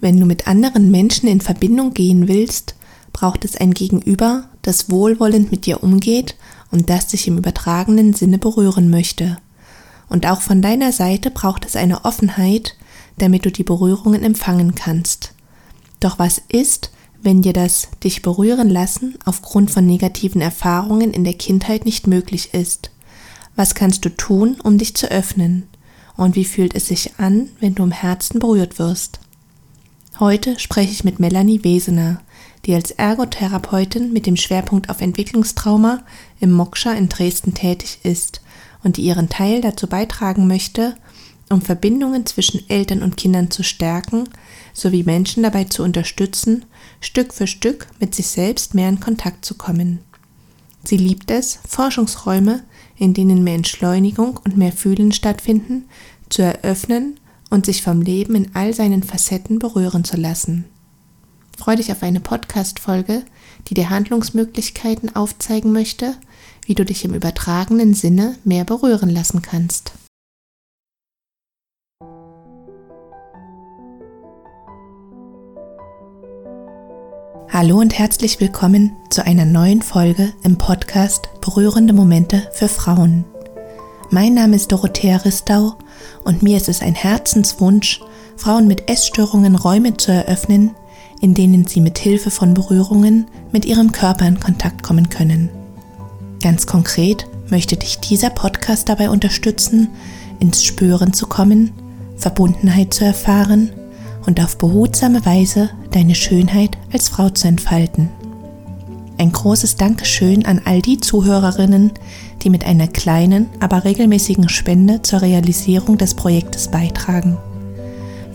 Wenn du mit anderen Menschen in Verbindung gehen willst, braucht es ein Gegenüber, das wohlwollend mit dir umgeht und das dich im übertragenen Sinne berühren möchte. Und auch von deiner Seite braucht es eine Offenheit, damit du die Berührungen empfangen kannst. Doch was ist, wenn dir das dich berühren lassen aufgrund von negativen Erfahrungen in der Kindheit nicht möglich ist? Was kannst du tun, um dich zu öffnen? Und wie fühlt es sich an, wenn du im Herzen berührt wirst? Heute spreche ich mit Melanie Wesener, die als Ergotherapeutin mit dem Schwerpunkt auf Entwicklungstrauma im Moksha in Dresden tätig ist und die ihren Teil dazu beitragen möchte, um Verbindungen zwischen Eltern und Kindern zu stärken, sowie Menschen dabei zu unterstützen, Stück für Stück mit sich selbst mehr in Kontakt zu kommen. Sie liebt es, Forschungsräume, in denen mehr Entschleunigung und mehr Fühlen stattfinden, zu eröffnen und sich vom Leben in all seinen Facetten berühren zu lassen. Freue dich auf eine Podcast-Folge, die dir Handlungsmöglichkeiten aufzeigen möchte, wie du dich im übertragenen Sinne mehr berühren lassen kannst. Hallo und herzlich willkommen zu einer neuen Folge im Podcast Berührende Momente für Frauen. Mein Name ist Dorothea Ristau und mir ist es ein Herzenswunsch, Frauen mit Essstörungen Räume zu eröffnen, in denen sie mit Hilfe von Berührungen mit ihrem Körper in Kontakt kommen können. Ganz konkret möchte dich dieser Podcast dabei unterstützen, ins Spüren zu kommen, Verbundenheit zu erfahren und auf behutsame Weise deine Schönheit als Frau zu entfalten. Ein großes Dankeschön an all die Zuhörerinnen, die mit einer kleinen, aber regelmäßigen Spende zur Realisierung des Projektes beitragen.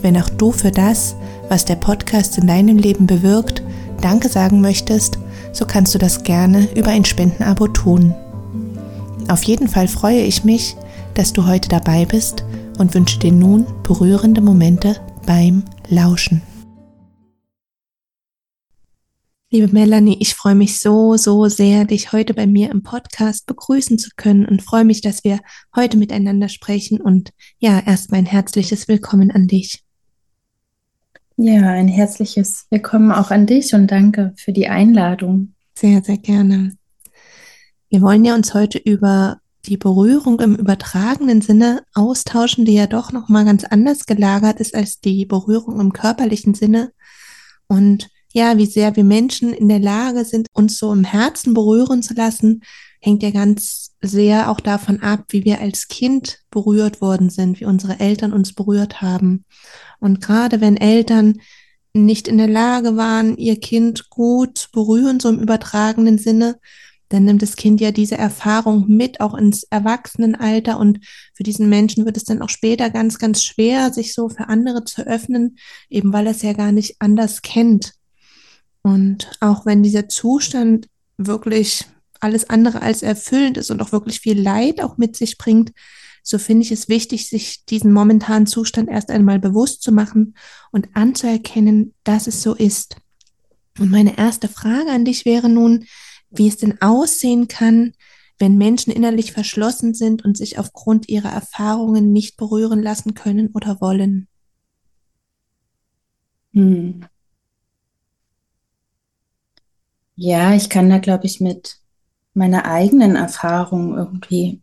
Wenn auch du für das, was der Podcast in deinem Leben bewirkt, Danke sagen möchtest, so kannst du das gerne über ein Spendenabo tun. Auf jeden Fall freue ich mich, dass du heute dabei bist und wünsche dir nun berührende Momente beim Lauschen. Liebe Melanie, ich freue mich so, so sehr, dich heute bei mir im Podcast begrüßen zu können und freue mich, dass wir heute miteinander sprechen und ja, erstmal ein herzliches Willkommen an dich. Ja, ein herzliches Willkommen auch an dich und danke für die Einladung. Sehr, sehr gerne. Wir wollen ja uns heute über die Berührung im übertragenen Sinne austauschen, die ja doch noch mal ganz anders gelagert ist als die Berührung im körperlichen Sinne und ja, wie sehr wir Menschen in der Lage sind, uns so im Herzen berühren zu lassen, hängt ja ganz sehr auch davon ab, wie wir als Kind berührt worden sind, wie unsere Eltern uns berührt haben. Und gerade wenn Eltern nicht in der Lage waren, ihr Kind gut zu berühren, so im übertragenen Sinne, dann nimmt das Kind ja diese Erfahrung mit, auch ins Erwachsenenalter. Und für diesen Menschen wird es dann auch später ganz, ganz schwer, sich so für andere zu öffnen, eben weil er es ja gar nicht anders kennt. Und auch wenn dieser Zustand wirklich alles andere als erfüllend ist und auch wirklich viel Leid auch mit sich bringt, so finde ich es wichtig, sich diesen momentanen Zustand erst einmal bewusst zu machen und anzuerkennen, dass es so ist. Und meine erste Frage an dich wäre nun, wie es denn aussehen kann, wenn Menschen innerlich verschlossen sind und sich aufgrund ihrer Erfahrungen nicht berühren lassen können oder wollen. Hm. Ja, ich kann da, glaube ich, mit meiner eigenen Erfahrung irgendwie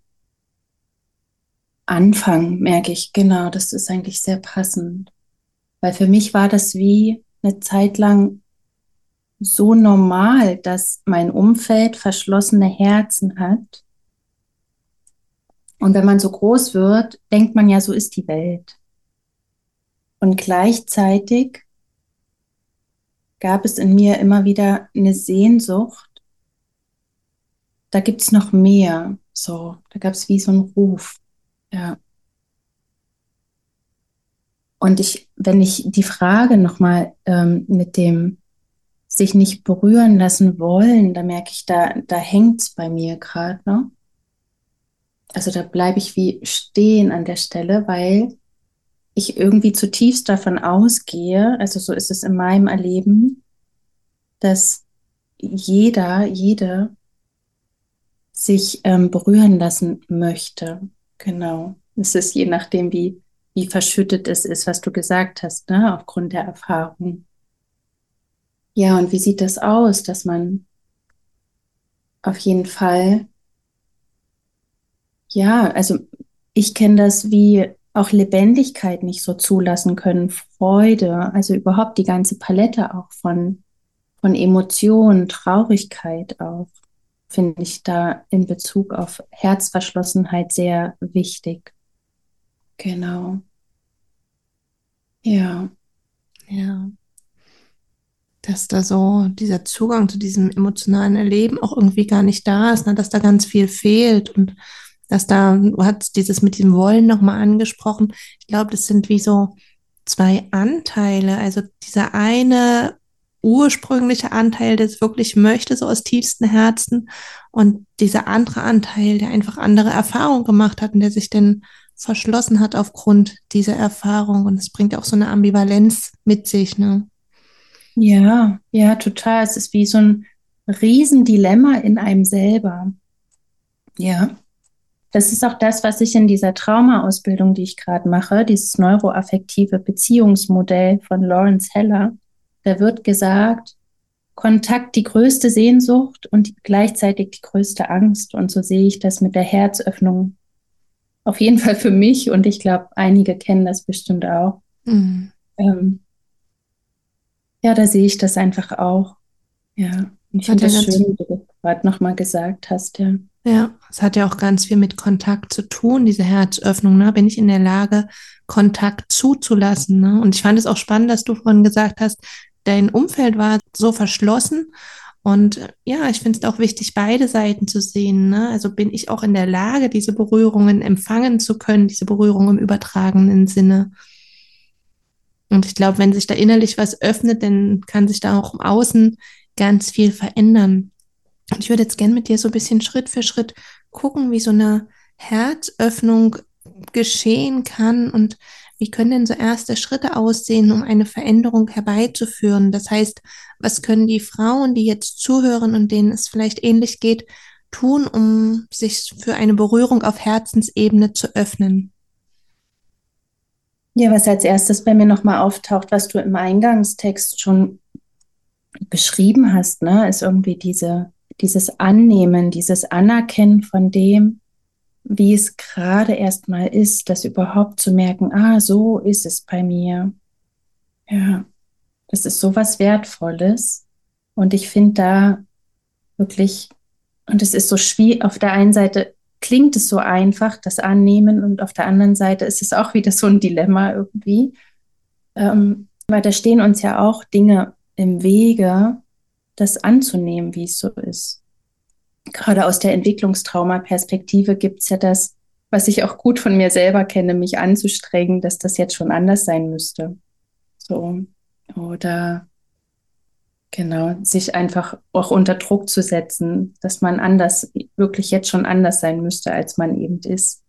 anfangen, merke ich. Genau, das ist eigentlich sehr passend. Weil für mich war das wie eine Zeit lang so normal, dass mein Umfeld verschlossene Herzen hat. Und wenn man so groß wird, denkt man ja, so ist die Welt. Und gleichzeitig gab es in mir immer wieder eine Sehnsucht. Da gibt es noch mehr. So, da gab es wie so einen Ruf. Ja. Und ich, wenn ich die Frage nochmal ähm, mit dem sich nicht berühren lassen wollen, da merke ich, da, da hängt es bei mir gerade, ne? Also da bleibe ich wie stehen an der Stelle, weil ich irgendwie zutiefst davon ausgehe, also so ist es in meinem Erleben, dass jeder, jede sich ähm, berühren lassen möchte. Genau. Es ist je nachdem, wie, wie verschüttet es ist, was du gesagt hast, ne, aufgrund der Erfahrung. Ja, und wie sieht das aus, dass man auf jeden Fall, ja, also ich kenne das wie auch Lebendigkeit nicht so zulassen können, Freude, also überhaupt die ganze Palette auch von, von Emotionen, Traurigkeit auch, finde ich da in Bezug auf Herzverschlossenheit sehr wichtig. Genau. Ja. Ja. Dass da so dieser Zugang zu diesem emotionalen Erleben auch irgendwie gar nicht da ist, ne? dass da ganz viel fehlt und dass da, du hast dieses mit dem Wollen nochmal angesprochen. Ich glaube, das sind wie so zwei Anteile. Also dieser eine ursprüngliche Anteil, der es wirklich möchte, so aus tiefstem Herzen, und dieser andere Anteil, der einfach andere Erfahrungen gemacht hat und der sich dann verschlossen hat aufgrund dieser Erfahrung. Und es bringt auch so eine Ambivalenz mit sich, ne? Ja, ja, total. Es ist wie so ein Riesendilemma in einem selber. Ja. Das ist auch das, was ich in dieser Traumaausbildung, die ich gerade mache, dieses neuroaffektive Beziehungsmodell von Lawrence Heller, da wird gesagt, Kontakt die größte Sehnsucht und gleichzeitig die größte Angst. Und so sehe ich das mit der Herzöffnung. Auf jeden Fall für mich und ich glaube, einige kennen das bestimmt auch. Mhm. Ähm, ja, da sehe ich das einfach auch. Ja, ich finde das schön, wie du gerade nochmal gesagt hast, ja. Ja, es hat ja auch ganz viel mit Kontakt zu tun, diese Herzöffnung. Ne? Bin ich in der Lage, Kontakt zuzulassen? Ne? Und ich fand es auch spannend, dass du vorhin gesagt hast, dein Umfeld war so verschlossen. Und ja, ich finde es auch wichtig, beide Seiten zu sehen. Ne? Also bin ich auch in der Lage, diese Berührungen empfangen zu können, diese Berührungen im übertragenen Sinne. Und ich glaube, wenn sich da innerlich was öffnet, dann kann sich da auch im Außen ganz viel verändern. Und ich würde jetzt gerne mit dir so ein bisschen Schritt für Schritt gucken, wie so eine Herzöffnung geschehen kann und wie können denn so erste Schritte aussehen, um eine Veränderung herbeizuführen? Das heißt, was können die Frauen, die jetzt zuhören und denen es vielleicht ähnlich geht, tun, um sich für eine Berührung auf Herzensebene zu öffnen? Ja, was als erstes bei mir nochmal auftaucht, was du im Eingangstext schon beschrieben hast, ne, ist irgendwie diese dieses Annehmen, dieses Anerkennen von dem, wie es gerade erstmal ist, das überhaupt zu merken, ah, so ist es bei mir. Ja, das ist so was Wertvolles. Und ich finde da wirklich, und es ist so schwierig, auf der einen Seite klingt es so einfach, das Annehmen, und auf der anderen Seite ist es auch wieder so ein Dilemma irgendwie. Ähm, weil da stehen uns ja auch Dinge im Wege, das anzunehmen, wie es so ist. Gerade aus der Entwicklungstrauma-Perspektive gibt es ja das, was ich auch gut von mir selber kenne, mich anzustrengen, dass das jetzt schon anders sein müsste. So. Oder genau, sich einfach auch unter Druck zu setzen, dass man anders, wirklich jetzt schon anders sein müsste, als man eben ist.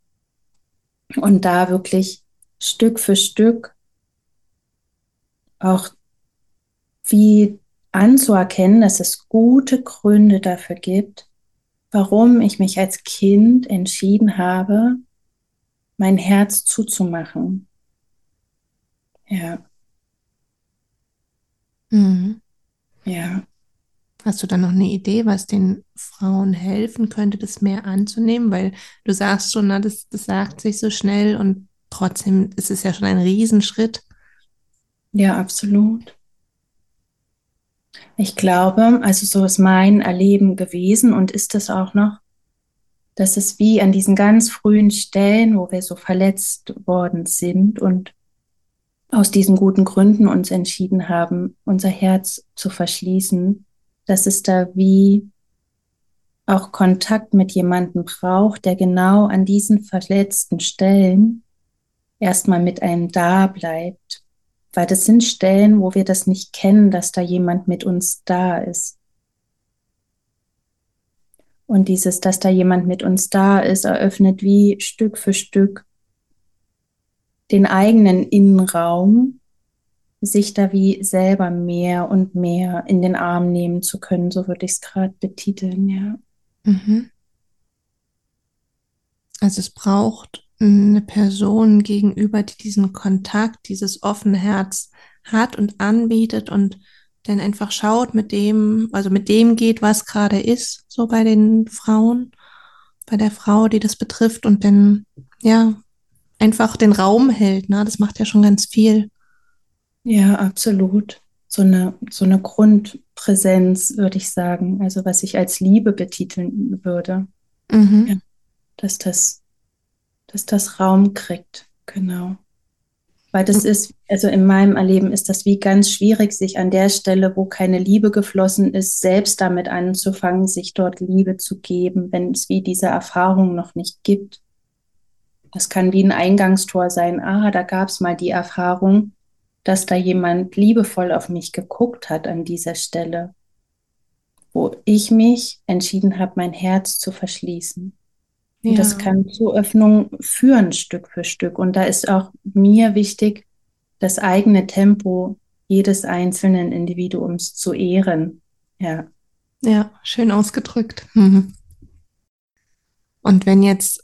Und da wirklich Stück für Stück auch wie anzuerkennen, dass es gute Gründe dafür gibt, warum ich mich als Kind entschieden habe, mein Herz zuzumachen. Ja. Mhm. Ja. Hast du da noch eine Idee, was den Frauen helfen könnte, das mehr anzunehmen? Weil du sagst schon, na, das, das sagt sich so schnell und trotzdem ist es ja schon ein Riesenschritt. Ja, absolut. Ich glaube, also so ist mein Erleben gewesen und ist es auch noch, dass es wie an diesen ganz frühen Stellen, wo wir so verletzt worden sind und aus diesen guten Gründen uns entschieden haben, unser Herz zu verschließen, dass es da wie auch Kontakt mit jemandem braucht, der genau an diesen verletzten Stellen erstmal mit einem da bleibt, weil das sind Stellen, wo wir das nicht kennen, dass da jemand mit uns da ist. Und dieses, dass da jemand mit uns da ist, eröffnet wie Stück für Stück den eigenen Innenraum, sich da wie selber mehr und mehr in den Arm nehmen zu können. So würde ich es gerade betiteln, ja. Mhm. Also es braucht eine Person gegenüber, die diesen Kontakt, dieses offene Herz hat und anbietet und dann einfach schaut, mit dem, also mit dem geht, was gerade ist, so bei den Frauen, bei der Frau, die das betrifft und dann, ja, einfach den Raum hält, ne? Das macht ja schon ganz viel. Ja, absolut. So eine, so eine Grundpräsenz, würde ich sagen. Also was ich als Liebe betiteln würde. Mhm. Ja, dass das, dass das Raum kriegt, genau. Weil das ist, also in meinem Erleben ist das wie ganz schwierig, sich an der Stelle, wo keine Liebe geflossen ist, selbst damit anzufangen, sich dort Liebe zu geben, wenn es wie diese Erfahrung noch nicht gibt. Das kann wie ein Eingangstor sein. Ah, da gab es mal die Erfahrung, dass da jemand liebevoll auf mich geguckt hat an dieser Stelle, wo ich mich entschieden habe, mein Herz zu verschließen. Ja. Das kann zu Öffnung führen, Stück für Stück. Und da ist auch mir wichtig, das eigene Tempo jedes einzelnen Individuums zu ehren. Ja. Ja, schön ausgedrückt. Mhm. Und wenn jetzt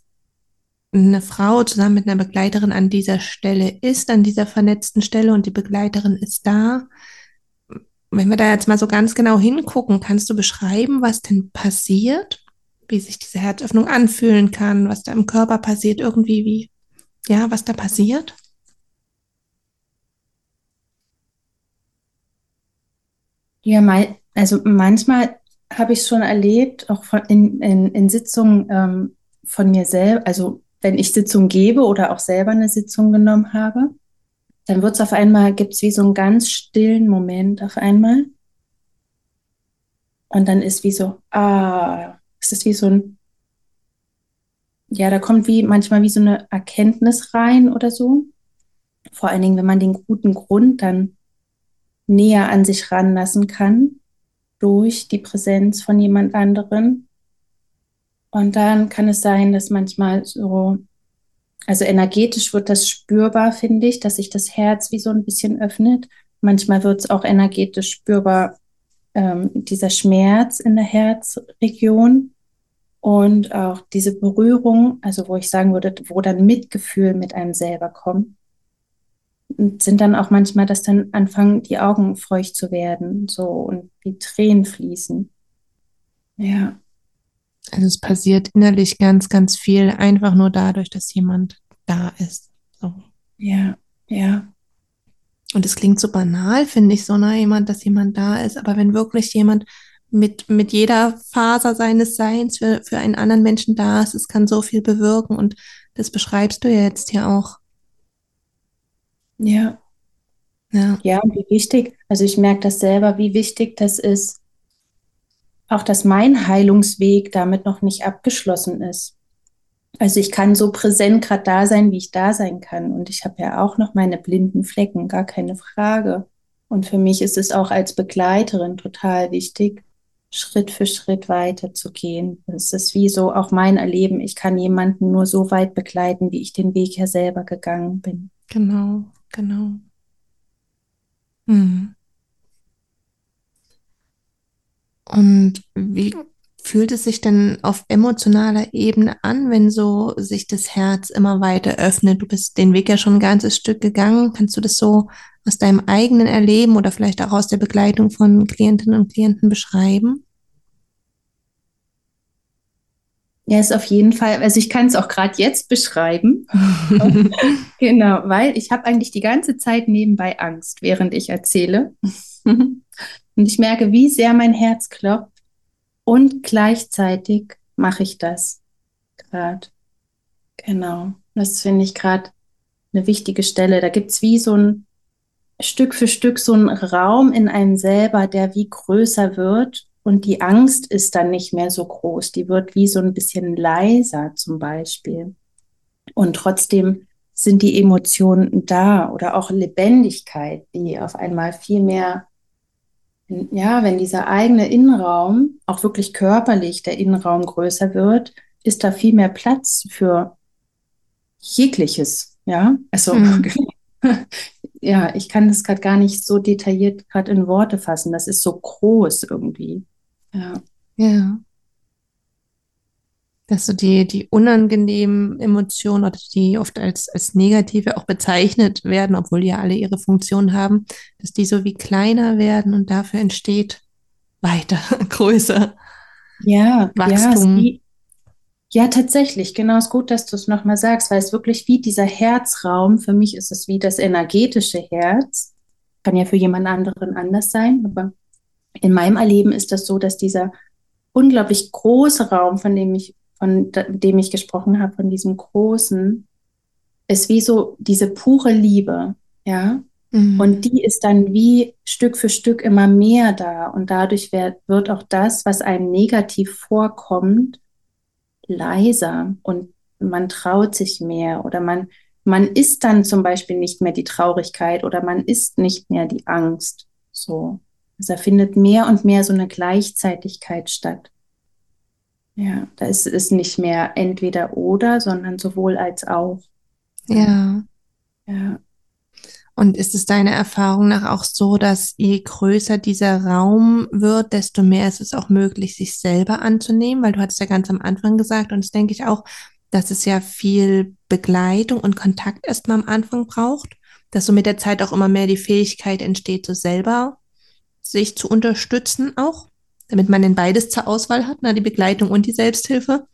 eine Frau zusammen mit einer Begleiterin an dieser Stelle ist, an dieser vernetzten Stelle und die Begleiterin ist da, wenn wir da jetzt mal so ganz genau hingucken, kannst du beschreiben, was denn passiert? Wie sich diese Herzöffnung anfühlen kann, was da im Körper passiert, irgendwie wie, ja, was da passiert? Ja, mal, also manchmal habe ich schon erlebt, auch von, in, in, in Sitzungen ähm, von mir selbst, also wenn ich Sitzungen gebe oder auch selber eine Sitzung genommen habe, dann wird es auf einmal, gibt es wie so einen ganz stillen Moment auf einmal. Und dann ist wie so, ah, es ist wie so ein, ja, da kommt wie manchmal wie so eine Erkenntnis rein oder so. Vor allen Dingen, wenn man den guten Grund dann näher an sich ranlassen kann durch die Präsenz von jemand anderen. Und dann kann es sein, dass manchmal so, also energetisch wird das spürbar, finde ich, dass sich das Herz wie so ein bisschen öffnet. Manchmal wird es auch energetisch spürbar, ähm, dieser Schmerz in der Herzregion und auch diese Berührung, also wo ich sagen würde, wo dann Mitgefühl mit einem selber kommt, sind dann auch manchmal, dass dann anfangen, die Augen feucht zu werden, so und die Tränen fließen. Ja. Also es passiert innerlich ganz, ganz viel, einfach nur dadurch, dass jemand da ist. So. Ja, ja. Und es klingt so banal, finde ich, so, ne, jemand, dass jemand da ist, aber wenn wirklich jemand mit, mit jeder Faser seines Seins für, für einen anderen Menschen da ist. Es kann so viel bewirken und das beschreibst du ja jetzt ja auch. Ja. Ja. Ja, wie wichtig, also ich merke das selber, wie wichtig das ist, auch dass mein Heilungsweg damit noch nicht abgeschlossen ist. Also ich kann so präsent gerade da sein, wie ich da sein kann. Und ich habe ja auch noch meine blinden Flecken, gar keine Frage. Und für mich ist es auch als Begleiterin total wichtig, Schritt für Schritt weiterzugehen. Das ist wie so auch mein Erleben. Ich kann jemanden nur so weit begleiten, wie ich den Weg ja selber gegangen bin. Genau, genau. Hm. Und wie fühlt es sich denn auf emotionaler Ebene an, wenn so sich das Herz immer weiter öffnet? Du bist den Weg ja schon ein ganzes Stück gegangen. Kannst du das so aus deinem eigenen Erleben oder vielleicht auch aus der Begleitung von Klientinnen und Klienten beschreiben? Ja, ist auf jeden Fall, also ich kann es auch gerade jetzt beschreiben. genau, weil ich habe eigentlich die ganze Zeit nebenbei Angst, während ich erzähle. und ich merke, wie sehr mein Herz klopft und gleichzeitig mache ich das gerade. Genau, das finde ich gerade eine wichtige Stelle. Da gibt es wie so ein Stück für Stück so ein Raum in einem selber, der wie größer wird und die Angst ist dann nicht mehr so groß. Die wird wie so ein bisschen leiser zum Beispiel. Und trotzdem sind die Emotionen da oder auch Lebendigkeit, die auf einmal viel mehr, ja, wenn dieser eigene Innenraum auch wirklich körperlich der Innenraum größer wird, ist da viel mehr Platz für jegliches, ja. Also mhm. ja, ich kann das gerade gar nicht so detailliert gerade in Worte fassen. Das ist so groß irgendwie. Ja. Ja. dass so die, die unangenehmen Emotionen oder die oft als, als negative auch bezeichnet werden, obwohl die ja alle ihre Funktion haben, dass die so wie kleiner werden und dafür entsteht weiter, größer. Ja, Wachstum. Ja, ja, tatsächlich. Genau, ist gut, dass du es nochmal sagst, weil es wirklich wie dieser Herzraum, für mich ist es wie das energetische Herz. Kann ja für jemand anderen anders sein, aber in meinem Erleben ist das so, dass dieser unglaublich große Raum, von dem ich, von dem ich gesprochen habe, von diesem großen, ist wie so diese pure Liebe, ja. Mhm. Und die ist dann wie Stück für Stück immer mehr da. Und dadurch wird, wird auch das, was einem negativ vorkommt, leiser und man traut sich mehr oder man, man ist dann zum Beispiel nicht mehr die Traurigkeit oder man ist nicht mehr die Angst. So. Also da findet mehr und mehr so eine Gleichzeitigkeit statt. Ja, da ist es nicht mehr entweder oder, sondern sowohl als auch. Ja. Ja. Und ist es deiner Erfahrung nach auch so, dass je größer dieser Raum wird, desto mehr ist es auch möglich, sich selber anzunehmen? Weil du hattest ja ganz am Anfang gesagt, und das denke ich auch, dass es ja viel Begleitung und Kontakt erstmal am Anfang braucht, dass so mit der Zeit auch immer mehr die Fähigkeit entsteht, so selber sich zu unterstützen auch, damit man denn beides zur Auswahl hat, na, die Begleitung und die Selbsthilfe.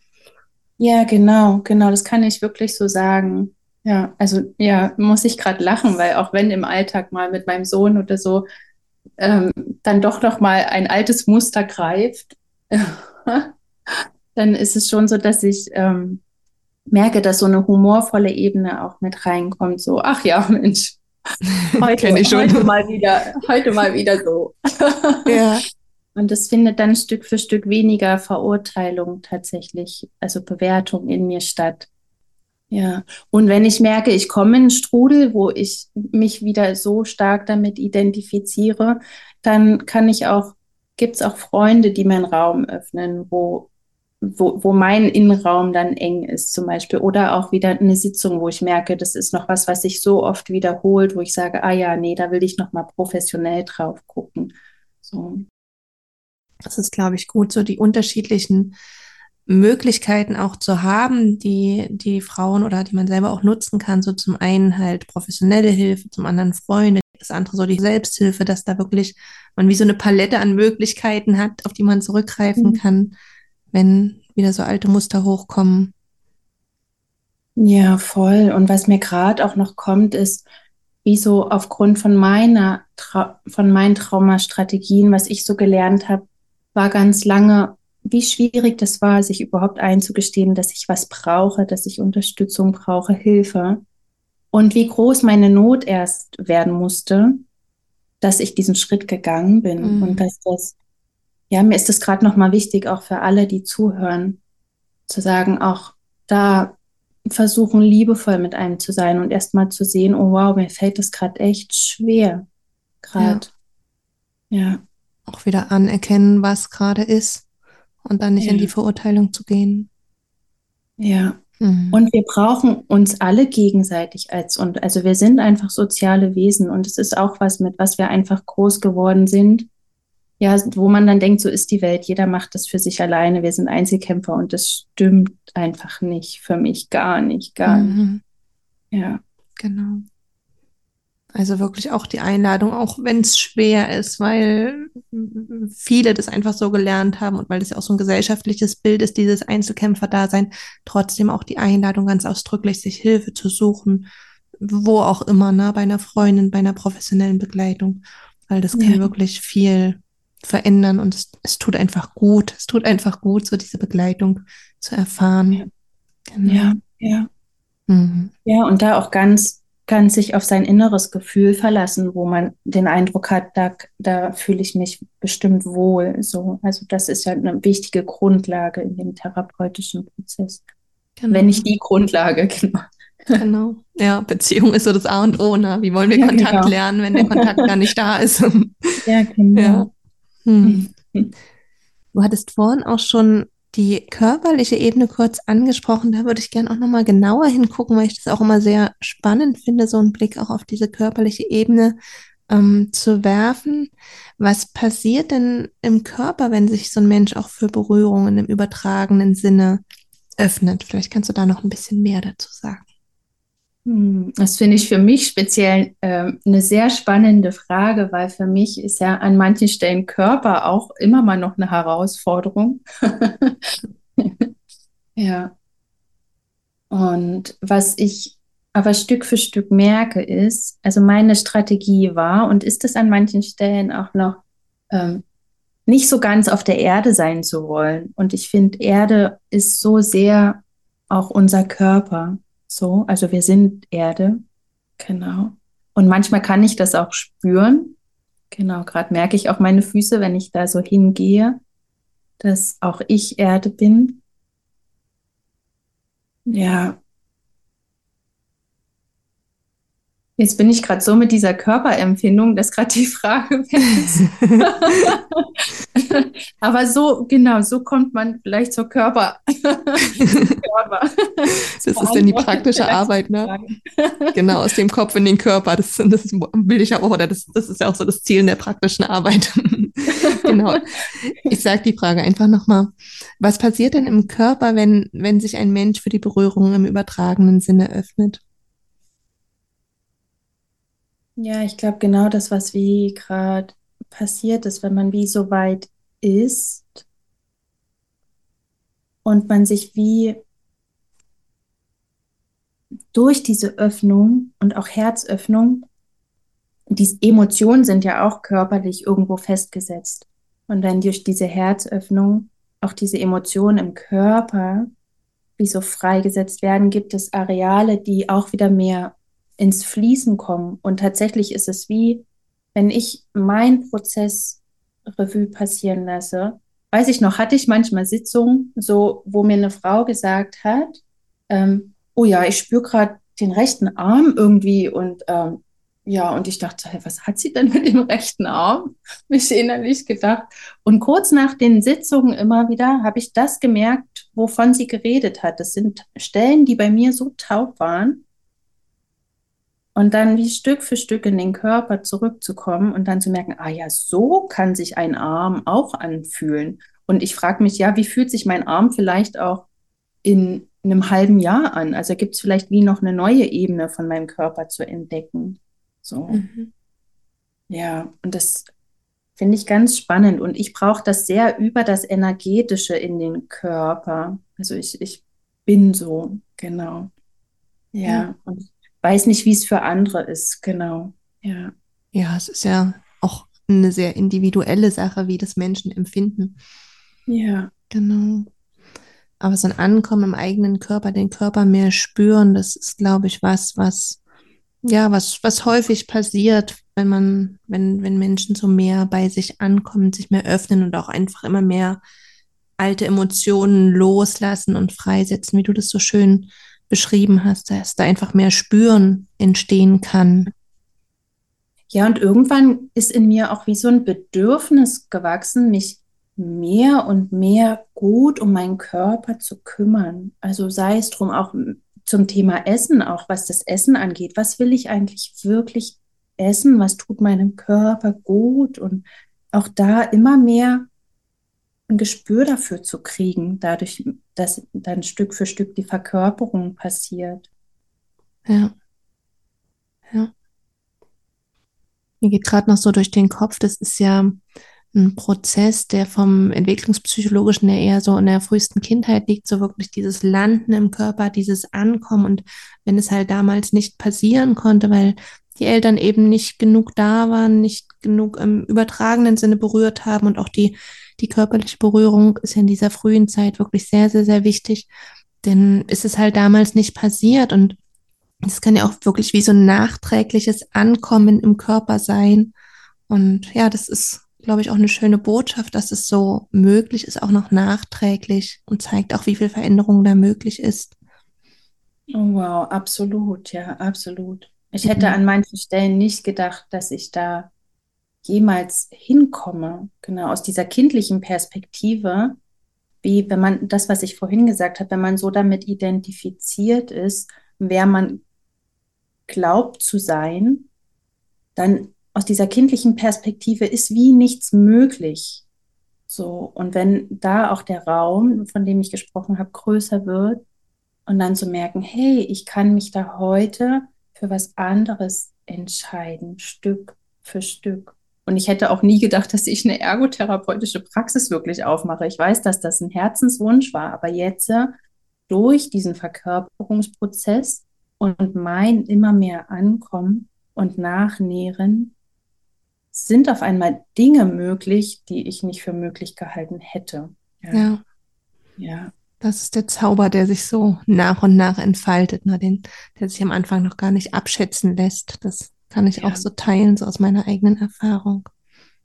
Ja, genau, genau, das kann ich wirklich so sagen. Ja, also ja, muss ich gerade lachen, weil auch wenn im Alltag mal mit meinem Sohn oder so ähm, dann doch noch mal ein altes Muster greift, dann ist es schon so, dass ich ähm, merke, dass so eine humorvolle Ebene auch mit reinkommt. So, ach ja, Mensch, heute, heute mal wieder, heute mal wieder so. ja. Und es findet dann Stück für Stück weniger Verurteilung tatsächlich, also Bewertung in mir statt. Ja, und wenn ich merke, ich komme in einen Strudel, wo ich mich wieder so stark damit identifiziere, dann kann ich auch, gibt es auch Freunde, die mir einen Raum öffnen, wo, wo, wo mein Innenraum dann eng ist zum Beispiel. Oder auch wieder eine Sitzung, wo ich merke, das ist noch was, was sich so oft wiederholt, wo ich sage, ah ja, nee, da will ich noch mal professionell drauf gucken. So. Das ist, glaube ich, gut, so die unterschiedlichen Möglichkeiten auch zu haben, die die Frauen oder die man selber auch nutzen kann. So zum einen halt professionelle Hilfe, zum anderen Freunde, das andere so die Selbsthilfe, dass da wirklich man wie so eine Palette an Möglichkeiten hat, auf die man zurückgreifen mhm. kann, wenn wieder so alte Muster hochkommen. Ja, voll. Und was mir gerade auch noch kommt, ist, wie so aufgrund von meiner, Tra von meinen Traumastrategien, was ich so gelernt habe, war ganz lange wie schwierig das war, sich überhaupt einzugestehen, dass ich was brauche, dass ich Unterstützung brauche, Hilfe. Und wie groß meine Not erst werden musste, dass ich diesen Schritt gegangen bin. Mhm. Und dass das, ja, mir ist das gerade nochmal wichtig, auch für alle, die zuhören, zu sagen, auch da versuchen, liebevoll mit einem zu sein und erstmal zu sehen, oh wow, mir fällt das gerade echt schwer. Gerade. Ja. ja. Auch wieder anerkennen, was gerade ist und dann nicht ja. in die Verurteilung zu gehen. Ja. Mhm. Und wir brauchen uns alle gegenseitig als und also wir sind einfach soziale Wesen und es ist auch was mit was wir einfach groß geworden sind. Ja, wo man dann denkt, so ist die Welt, jeder macht das für sich alleine, wir sind Einzelkämpfer und das stimmt einfach nicht für mich gar nicht, gar mhm. nicht. Ja. Genau. Also wirklich auch die Einladung, auch wenn es schwer ist, weil viele das einfach so gelernt haben und weil es ja auch so ein gesellschaftliches Bild ist, dieses Einzelkämpfer-Dasein, trotzdem auch die Einladung ganz ausdrücklich, sich Hilfe zu suchen, wo auch immer, ne, bei einer Freundin, bei einer professionellen Begleitung, weil das kann ja. wirklich viel verändern und es, es, tut einfach gut, es tut einfach gut, so diese Begleitung zu erfahren. Ja, genau. ja. Ja, mhm. ja und da auch ganz kann sich auf sein inneres Gefühl verlassen, wo man den Eindruck hat, da, da fühle ich mich bestimmt wohl. So, also das ist ja eine wichtige Grundlage in dem therapeutischen Prozess. Genau. Wenn nicht die Grundlage, genau. Genau. Ja, Beziehung ist so das A und O. Ne? Wie wollen wir ja, Kontakt genau. lernen, wenn der Kontakt gar nicht da ist? Ja, genau. Ja. Hm. Du hattest vorhin auch schon die körperliche Ebene kurz angesprochen. Da würde ich gerne auch nochmal genauer hingucken, weil ich das auch immer sehr spannend finde, so einen Blick auch auf diese körperliche Ebene ähm, zu werfen. Was passiert denn im Körper, wenn sich so ein Mensch auch für Berührungen im übertragenen Sinne öffnet. Vielleicht kannst du da noch ein bisschen mehr dazu sagen. Das finde ich für mich speziell äh, eine sehr spannende Frage, weil für mich ist ja an manchen Stellen Körper auch immer mal noch eine Herausforderung. ja. Und was ich aber Stück für Stück merke, ist, also meine Strategie war und ist es an manchen Stellen auch noch, ähm, nicht so ganz auf der Erde sein zu wollen. Und ich finde, Erde ist so sehr auch unser Körper. So, also wir sind Erde. Genau. Und manchmal kann ich das auch spüren. Genau, gerade merke ich auch meine Füße, wenn ich da so hingehe, dass auch ich Erde bin. Ja, Jetzt bin ich gerade so mit dieser Körperempfindung, dass gerade die Frage ist. Aber so, genau, so kommt man vielleicht zur Körper. Körper. Das ist dann die praktische Arbeit, ne? genau, aus dem Kopf in den Körper. Das, das will ich ja auch, oder das, das ist ja auch so das Ziel der praktischen Arbeit. genau. Ich sage die Frage einfach nochmal. Was passiert denn im Körper, wenn, wenn sich ein Mensch für die Berührung im übertragenen Sinne öffnet? Ja, ich glaube genau das, was wie gerade passiert ist, wenn man wie so weit ist und man sich wie durch diese Öffnung und auch Herzöffnung, die Emotionen sind ja auch körperlich irgendwo festgesetzt. Und wenn durch diese Herzöffnung auch diese Emotionen im Körper wie so freigesetzt werden, gibt es Areale, die auch wieder mehr ins Fließen kommen. Und tatsächlich ist es wie, wenn ich meinen Prozess Revue passieren lasse, weiß ich noch, hatte ich manchmal Sitzungen, so, wo mir eine Frau gesagt hat, ähm, oh ja, ich spüre gerade den rechten Arm irgendwie und ähm, ja, und ich dachte, was hat sie denn mit dem rechten Arm? Mich innerlich gedacht. Und kurz nach den Sitzungen immer wieder habe ich das gemerkt, wovon sie geredet hat. Das sind Stellen, die bei mir so taub waren, und dann wie Stück für Stück in den Körper zurückzukommen und dann zu merken, ah ja, so kann sich ein Arm auch anfühlen. Und ich frage mich, ja, wie fühlt sich mein Arm vielleicht auch in einem halben Jahr an? Also gibt es vielleicht wie noch eine neue Ebene von meinem Körper zu entdecken. So. Mhm. Ja, und das finde ich ganz spannend. Und ich brauche das sehr über das Energetische in den Körper. Also ich, ich bin so, genau. Ja, ja. und weiß nicht, wie es für andere ist, genau. Ja. Ja, es ist ja auch eine sehr individuelle Sache, wie das Menschen empfinden. Ja. Genau. Aber so ein Ankommen im eigenen Körper, den Körper mehr spüren, das ist, glaube ich, was, was, ja, was, was häufig passiert, wenn man, wenn, wenn Menschen so mehr bei sich ankommen, sich mehr öffnen und auch einfach immer mehr alte Emotionen loslassen und freisetzen, wie du das so schön beschrieben hast, dass da einfach mehr Spüren entstehen kann. Ja, und irgendwann ist in mir auch wie so ein Bedürfnis gewachsen, mich mehr und mehr gut um meinen Körper zu kümmern. Also sei es drum auch zum Thema Essen, auch was das Essen angeht. Was will ich eigentlich wirklich essen? Was tut meinem Körper gut? Und auch da immer mehr ein Gespür dafür zu kriegen, dadurch, dass dann Stück für Stück die Verkörperung passiert. Ja. Ja. Mir geht gerade noch so durch den Kopf, das ist ja ein Prozess, der vom entwicklungspsychologischen her eher so in der frühesten Kindheit liegt, so wirklich dieses Landen im Körper, dieses Ankommen. Und wenn es halt damals nicht passieren konnte, weil die Eltern eben nicht genug da waren, nicht genug im übertragenen Sinne berührt haben und auch die die körperliche Berührung ist in dieser frühen Zeit wirklich sehr, sehr, sehr wichtig, denn ist es halt damals nicht passiert und es kann ja auch wirklich wie so ein nachträgliches Ankommen im Körper sein. Und ja, das ist, glaube ich, auch eine schöne Botschaft, dass es so möglich ist, auch noch nachträglich und zeigt auch, wie viel Veränderung da möglich ist. Oh, wow, absolut, ja, absolut. Ich hätte mhm. an manchen Stellen nicht gedacht, dass ich da jemals hinkomme, genau aus dieser kindlichen Perspektive, wie wenn man das, was ich vorhin gesagt habe, wenn man so damit identifiziert ist, wer man glaubt zu sein, dann aus dieser kindlichen Perspektive ist wie nichts möglich. So, und wenn da auch der Raum, von dem ich gesprochen habe, größer wird und dann zu merken, hey, ich kann mich da heute für was anderes entscheiden, Stück für Stück. Und ich hätte auch nie gedacht, dass ich eine ergotherapeutische Praxis wirklich aufmache. Ich weiß, dass das ein Herzenswunsch war, aber jetzt äh, durch diesen Verkörperungsprozess und mein immer mehr Ankommen und Nachnähren sind auf einmal Dinge möglich, die ich nicht für möglich gehalten hätte. Ja. ja. ja. Das ist der Zauber, der sich so nach und nach entfaltet, ne? Den, der sich am Anfang noch gar nicht abschätzen lässt. Das kann ich ja. auch so teilen, so aus meiner eigenen Erfahrung.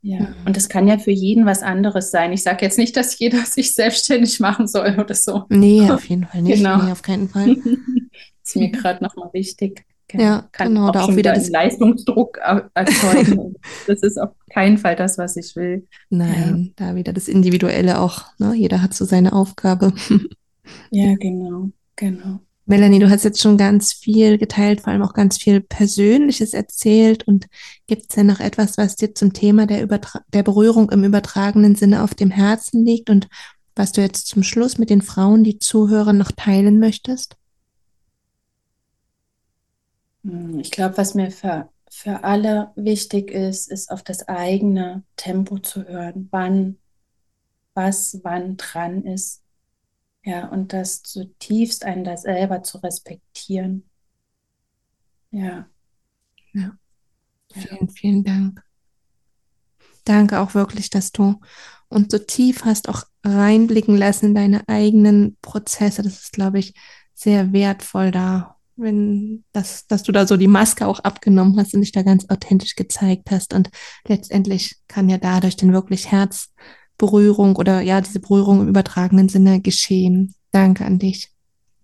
Ja, und das kann ja für jeden was anderes sein. Ich sage jetzt nicht, dass jeder sich selbstständig machen soll oder so. Nee, auf jeden Fall nicht. Genau. Nee, auf keinen Fall. ist mir gerade nochmal wichtig. Genau. Ja, kann genau, auch da auch wieder das Leistungsdruck erzeugen. das ist auf keinen Fall das, was ich will. Nein, ja. da wieder das Individuelle auch. Ne? Jeder hat so seine Aufgabe. ja, genau, genau. Melanie, du hast jetzt schon ganz viel geteilt, vor allem auch ganz viel Persönliches erzählt. Und gibt es denn noch etwas, was dir zum Thema der, der Berührung im übertragenen Sinne auf dem Herzen liegt und was du jetzt zum Schluss mit den Frauen, die zuhören, noch teilen möchtest? Ich glaube, was mir für, für alle wichtig ist, ist auf das eigene Tempo zu hören, wann, was wann dran ist. Ja, und das zutiefst einen da selber zu respektieren. Ja. Ja. Vielen, vielen Dank. Danke auch wirklich, dass du uns so tief hast auch reinblicken lassen in deine eigenen Prozesse. Das ist, glaube ich, sehr wertvoll da wenn das, dass du da so die Maske auch abgenommen hast und dich da ganz authentisch gezeigt hast. Und letztendlich kann ja dadurch dann wirklich Herzberührung oder ja, diese Berührung im übertragenen Sinne geschehen. Danke an dich.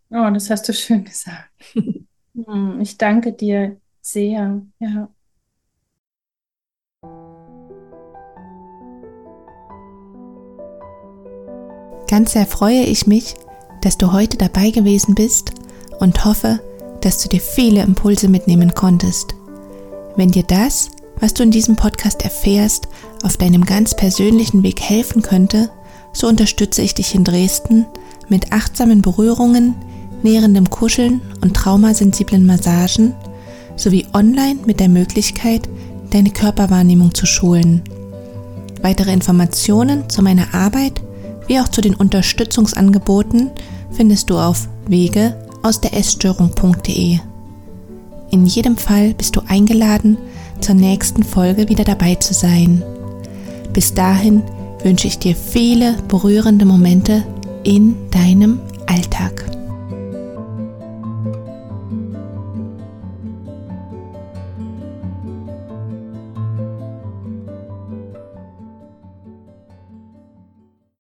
Oh, das hast du schön gesagt. Hm, ich danke dir sehr. Ja. Ganz sehr freue ich mich, dass du heute dabei gewesen bist und hoffe, dass du dir viele Impulse mitnehmen konntest. Wenn dir das, was du in diesem Podcast erfährst, auf deinem ganz persönlichen Weg helfen könnte, so unterstütze ich dich in Dresden mit achtsamen Berührungen, nährendem Kuscheln und traumasensiblen Massagen sowie online mit der Möglichkeit, deine Körperwahrnehmung zu schulen. Weitere Informationen zu meiner Arbeit wie auch zu den Unterstützungsangeboten findest du auf wege aus der Essstörung.de. In jedem Fall bist du eingeladen, zur nächsten Folge wieder dabei zu sein. Bis dahin wünsche ich dir viele berührende Momente in deinem Alltag.